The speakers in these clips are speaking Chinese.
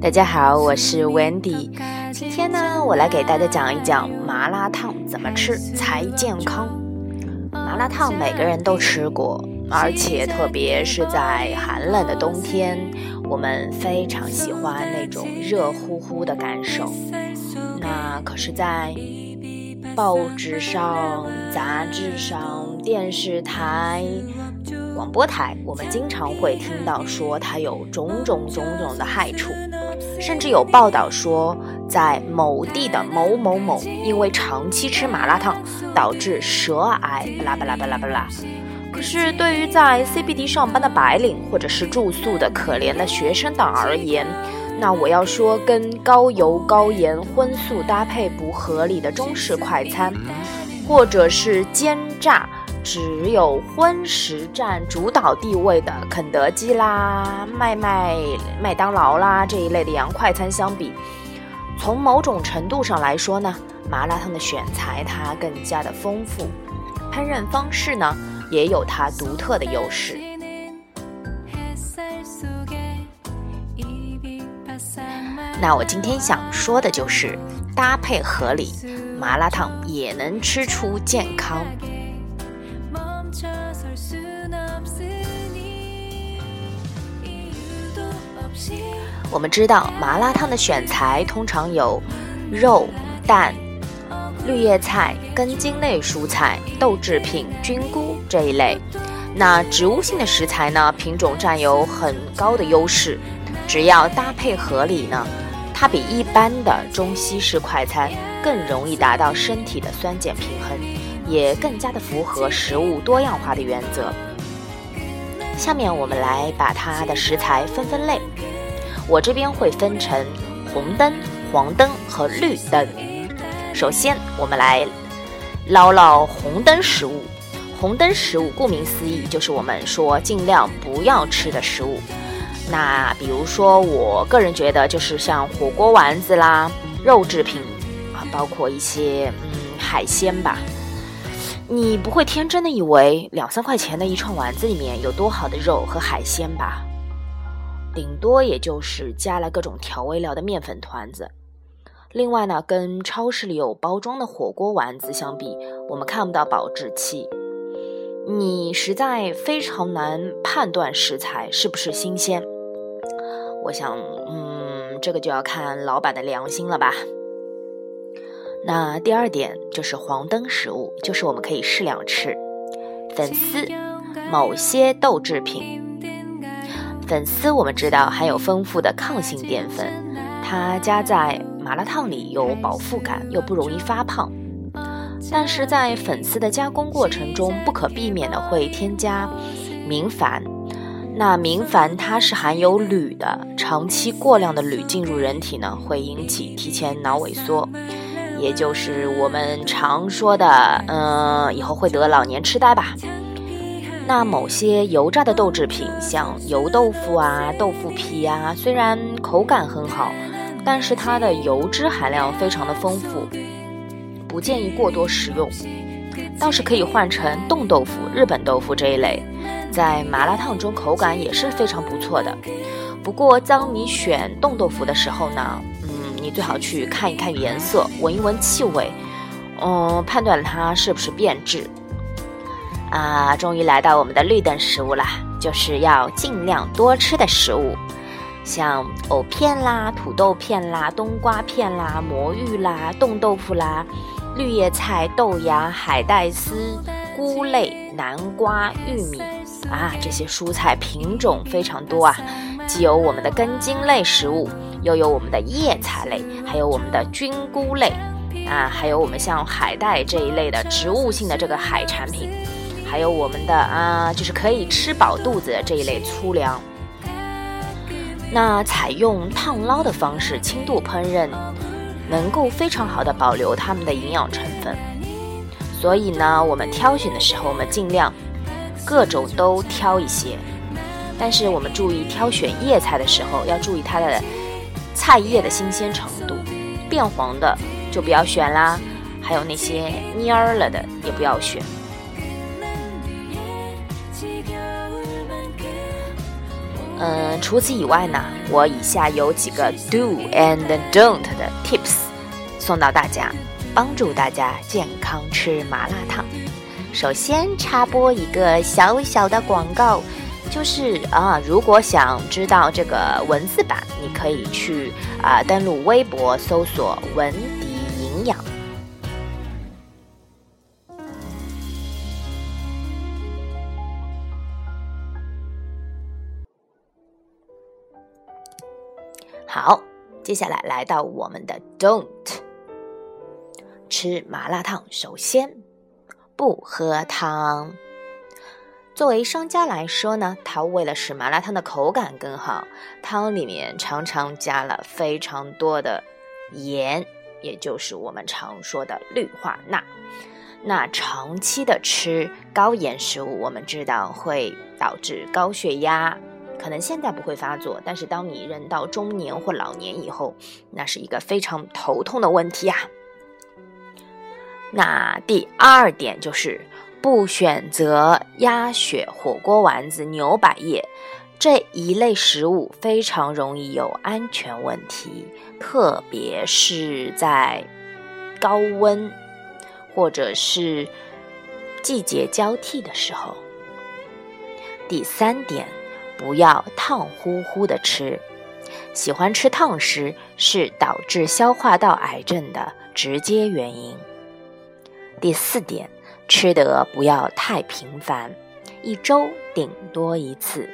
大家好，我是 Wendy。今天呢，我来给大家讲一讲麻辣烫怎么吃才健康。麻辣烫每个人都吃过，而且特别是在寒冷的冬天，我们非常喜欢那种热乎乎的感受。那可是在报纸上、杂志上、电视台……广播台，我们经常会听到说它有种种种种的害处，甚至有报道说，在某地的某某某因为长期吃麻辣烫导致舌癌，巴拉巴拉巴拉巴拉。可是对于在 CBD 上班的白领或者是住宿的可怜的学生党而言，那我要说，跟高油高盐荤素搭配不合理的中式快餐，或者是煎炸。只有荤食占主导地位的肯德基啦、麦麦、麦当劳啦这一类的洋快餐相比，从某种程度上来说呢，麻辣烫的选材它更加的丰富，烹饪方式呢也有它独特的优势。那我今天想说的就是搭配合理，麻辣烫也能吃出健康。我们知道麻辣烫的选材通常有肉、蛋、绿叶菜、根茎类蔬菜、豆制品、菌菇这一类。那植物性的食材呢，品种占有很高的优势。只要搭配合理呢，它比一般的中西式快餐更容易达到身体的酸碱平衡，也更加的符合食物多样化的原则。下面我们来把它的食材分分类。我这边会分成红灯、黄灯和绿灯。首先，我们来唠唠红灯食物。红灯食物顾名思义，就是我们说尽量不要吃的食物。那比如说，我个人觉得就是像火锅丸子啦、肉制品啊，包括一些嗯海鲜吧。你不会天真的以为两三块钱的一串丸子里面有多好的肉和海鲜吧？顶多也就是加了各种调味料的面粉团子。另外呢，跟超市里有包装的火锅丸子相比，我们看不到保质期，你实在非常难判断食材是不是新鲜。我想，嗯，这个就要看老板的良心了吧。那第二点就是黄灯食物，就是我们可以适量吃粉丝、某些豆制品。粉丝我们知道含有丰富的抗性淀粉，它加在麻辣烫里有饱腹感，又不容易发胖。但是在粉丝的加工过程中，不可避免的会添加明矾。那明矾它是含有铝的，长期过量的铝进入人体呢，会引起提前脑萎缩，也就是我们常说的，嗯，以后会得老年痴呆吧。那某些油炸的豆制品，像油豆腐啊、豆腐皮啊，虽然口感很好，但是它的油脂含量非常的丰富，不建议过多食用。倒是可以换成冻豆腐、日本豆腐这一类，在麻辣烫中口感也是非常不错的。不过，当你选冻豆腐的时候呢，你最好去看一看颜色，闻一闻气味，嗯，判断它是不是变质。啊，终于来到我们的绿灯食物啦，就是要尽量多吃的食物，像藕片啦、土豆片啦、冬瓜片啦、魔芋啦、冻豆腐啦、绿叶菜、豆芽、海带丝、菇类、南瓜、玉米啊，这些蔬菜品种非常多啊，既有我们的根茎类食物，又有我们的叶菜类，还有我们的菌菇类啊，还有我们像海带这一类的植物性的这个海产品。还有我们的啊，就是可以吃饱肚子的这一类粗粮。那采用烫捞的方式轻度烹饪，能够非常好的保留它们的营养成分。所以呢，我们挑选的时候，我们尽量各种都挑一些。但是我们注意挑选叶菜的时候，要注意它的菜叶的新鲜程度，变黄的就不要选啦。还有那些蔫儿了的也不要选。嗯，除此以外呢，我以下有几个 do and don't 的 tips 送到大家，帮助大家健康吃麻辣烫。首先插播一个小小的广告，就是啊，如果想知道这个文字版，你可以去啊登录微博搜索“文迪营养”。好，接下来来到我们的 don't 吃麻辣烫。首先，不喝汤。作为商家来说呢，他为了使麻辣烫的口感更好，汤里面常常加了非常多的盐，也就是我们常说的氯化钠。那长期的吃高盐食物，我们知道会导致高血压。可能现在不会发作，但是当你人到中年或老年以后，那是一个非常头痛的问题啊。那第二点就是不选择鸭血、火锅丸子、牛百叶这一类食物，非常容易有安全问题，特别是在高温或者是季节交替的时候。第三点。不要烫乎乎的吃，喜欢吃烫食是导致消化道癌症的直接原因。第四点，吃得不要太频繁，一周顶多一次。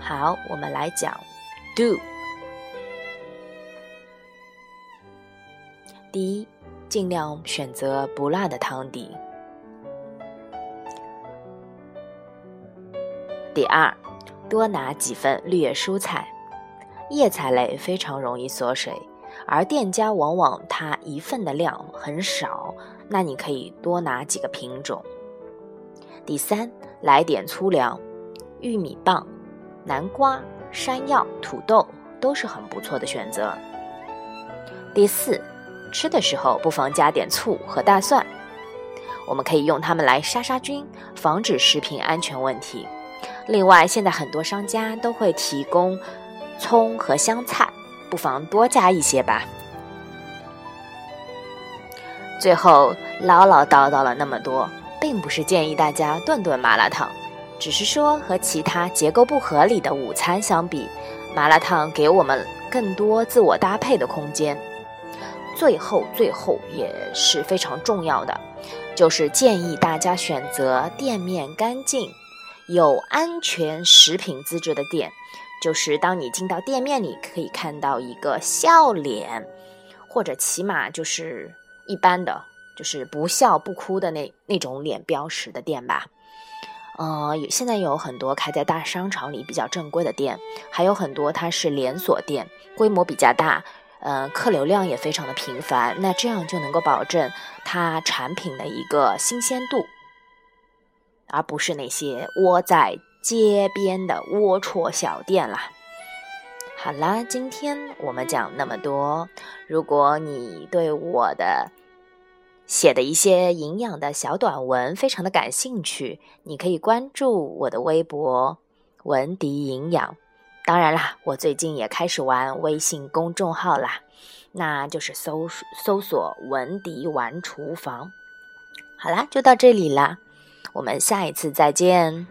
好，我们来讲 do。第一，尽量选择不辣的汤底。第二，多拿几份绿叶蔬菜，叶菜类非常容易缩水，而店家往往它一份的量很少，那你可以多拿几个品种。第三，来点粗粮，玉米棒、南瓜、山药、土豆都是很不错的选择。第四，吃的时候不妨加点醋和大蒜，我们可以用它们来杀杀菌，防止食品安全问题。另外，现在很多商家都会提供葱和香菜，不妨多加一些吧。最后唠唠叨叨了那么多，并不是建议大家顿顿麻辣烫，只是说和其他结构不合理的午餐相比，麻辣烫给我们更多自我搭配的空间。最后，最后也是非常重要的，就是建议大家选择店面干净。有安全食品资质的店，就是当你进到店面里，可以看到一个笑脸，或者起码就是一般的，就是不笑不哭的那那种脸标识的店吧。呃，现在有很多开在大商场里比较正规的店，还有很多它是连锁店，规模比较大，嗯，客流量也非常的频繁，那这样就能够保证它产品的一个新鲜度。而不是那些窝在街边的龌龊小店啦。好啦，今天我们讲那么多。如果你对我的写的一些营养的小短文非常的感兴趣，你可以关注我的微博“文迪营养”。当然啦，我最近也开始玩微信公众号啦，那就是搜搜索“文迪玩厨房”。好啦，就到这里啦。我们下一次再见。